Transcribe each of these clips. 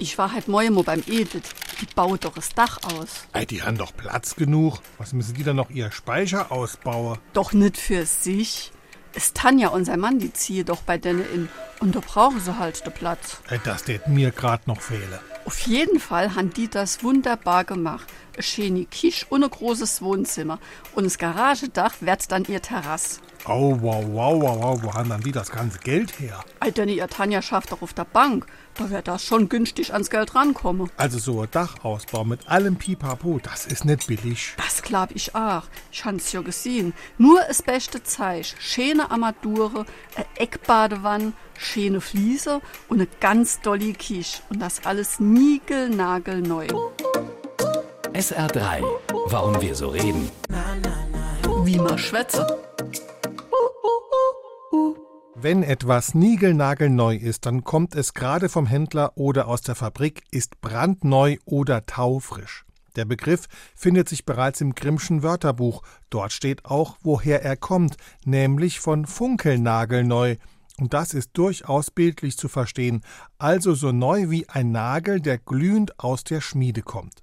Ich war halt mal beim Edith. Die baut doch das Dach aus. Ey, die haben doch Platz genug. Was müssen die dann noch ihr Speicher ausbauen? Doch nicht für sich. Es Tanja und sein Mann, die ziehe doch bei denen in. Und da brauchen sie halt den Platz. Ey, das tät mir grad noch fehlen. Auf jeden Fall haben die das wunderbar gemacht. Schöne Kisch und ein großes Wohnzimmer. Und das Garagedach wird dann ihr Terrasse. Oh, wow, wow, wow, wow. Wo haben dann die das ganze Geld her? Denn ihr Tanja schafft doch auf der Bank. Da wird das schon günstig ans Geld rankommen. Also so ein Dachausbau mit allem Pipapo, das ist nicht billig. Das glaub ich auch. Ich hab's ja gesehen. Nur das beste Zeich. Schöne Armature, eine Eckbadewanne, schöne Fliese und eine ganz dolly Kisch. Und das alles niegelnagelneu. SR3. Warum wir so reden. Wie man schwätze. Wenn etwas niegelnagelneu ist, dann kommt es gerade vom Händler oder aus der Fabrik, ist brandneu oder taufrisch. Der Begriff findet sich bereits im Grimmschen Wörterbuch. Dort steht auch, woher er kommt, nämlich von funkelnagelneu. Und das ist durchaus bildlich zu verstehen, also so neu wie ein Nagel, der glühend aus der Schmiede kommt.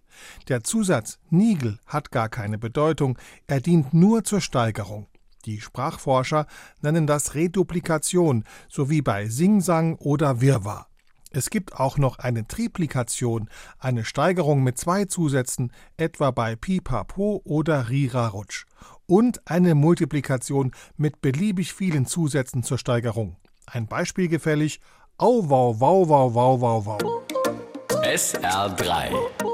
Der Zusatz Nigel hat gar keine Bedeutung, er dient nur zur Steigerung. Die Sprachforscher nennen das Reduplikation, sowie bei Singsang oder Wirrwarr. Es gibt auch noch eine Triplikation, eine Steigerung mit zwei Zusätzen, etwa bei Pipapo oder Rira-Rutsch. Und eine Multiplikation mit beliebig vielen Zusätzen zur Steigerung. Ein Beispiel gefällig: Au, wow, wow, wow, wow, wow, wow. SR3.